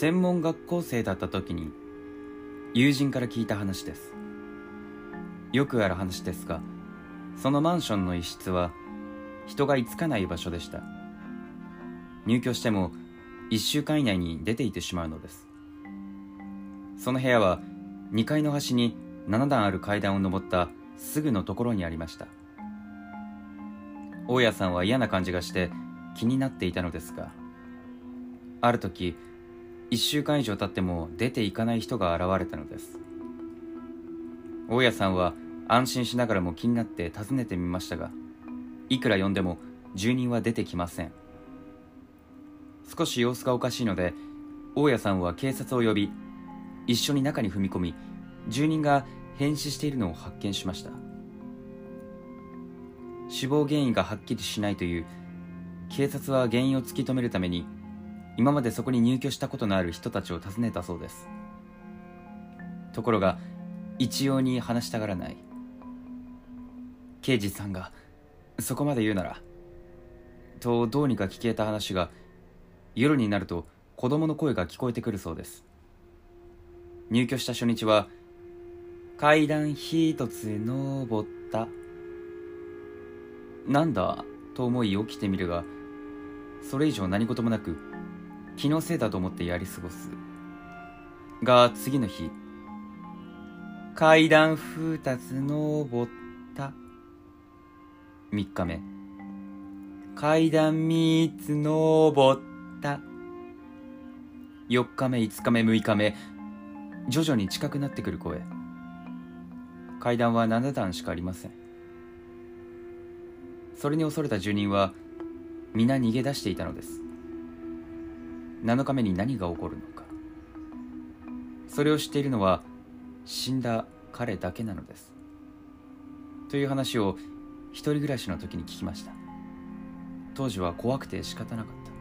専門学校生だった時に友人から聞いた話です。よくある話ですがそのマンションの一室は人が居つかない場所でした。入居しても1週間以内に出ていてしまうのです。その部屋は2階の端に7段ある階段を上ったすぐのところにありました。大家さんは嫌な感じがして気になっていたのですがある時1週間以上経っても出ていかない人が現れたのです。大家さんは安心しながらも気になって訪ねてみましたがいくら呼んでも住人は出てきません。少し様子がおかしいので大家さんは警察を呼び一緒に中に踏み込み住人が変死しているのを発見しました。死亡原因がはっきりしないという警察は原因を突き止めるために今までそこに入居したことのある人たちを訪ねたそうです。ところが一様に話したがらない。刑事さんがそこまで言うならとどうにか聞けた話が夜になると子供の声が聞こえてくるそうです。入居した初日は階段一つ登った。なんだと思い起きてみるがそれ以上何事もなく気のせいだと思ってやり過ごす。が次の日。階段二つ登った。3日目。階段三つ登った。4日目5日目6日目。徐々に近くなってくる声。階段は7段しかありません。それに恐れた住人は皆逃げ出していたのです。7日目に何が起こるのか。それを知っているのは死んだ彼だけなのです。という話を一人暮らしの時に聞きました。当時は怖くて仕方なかった。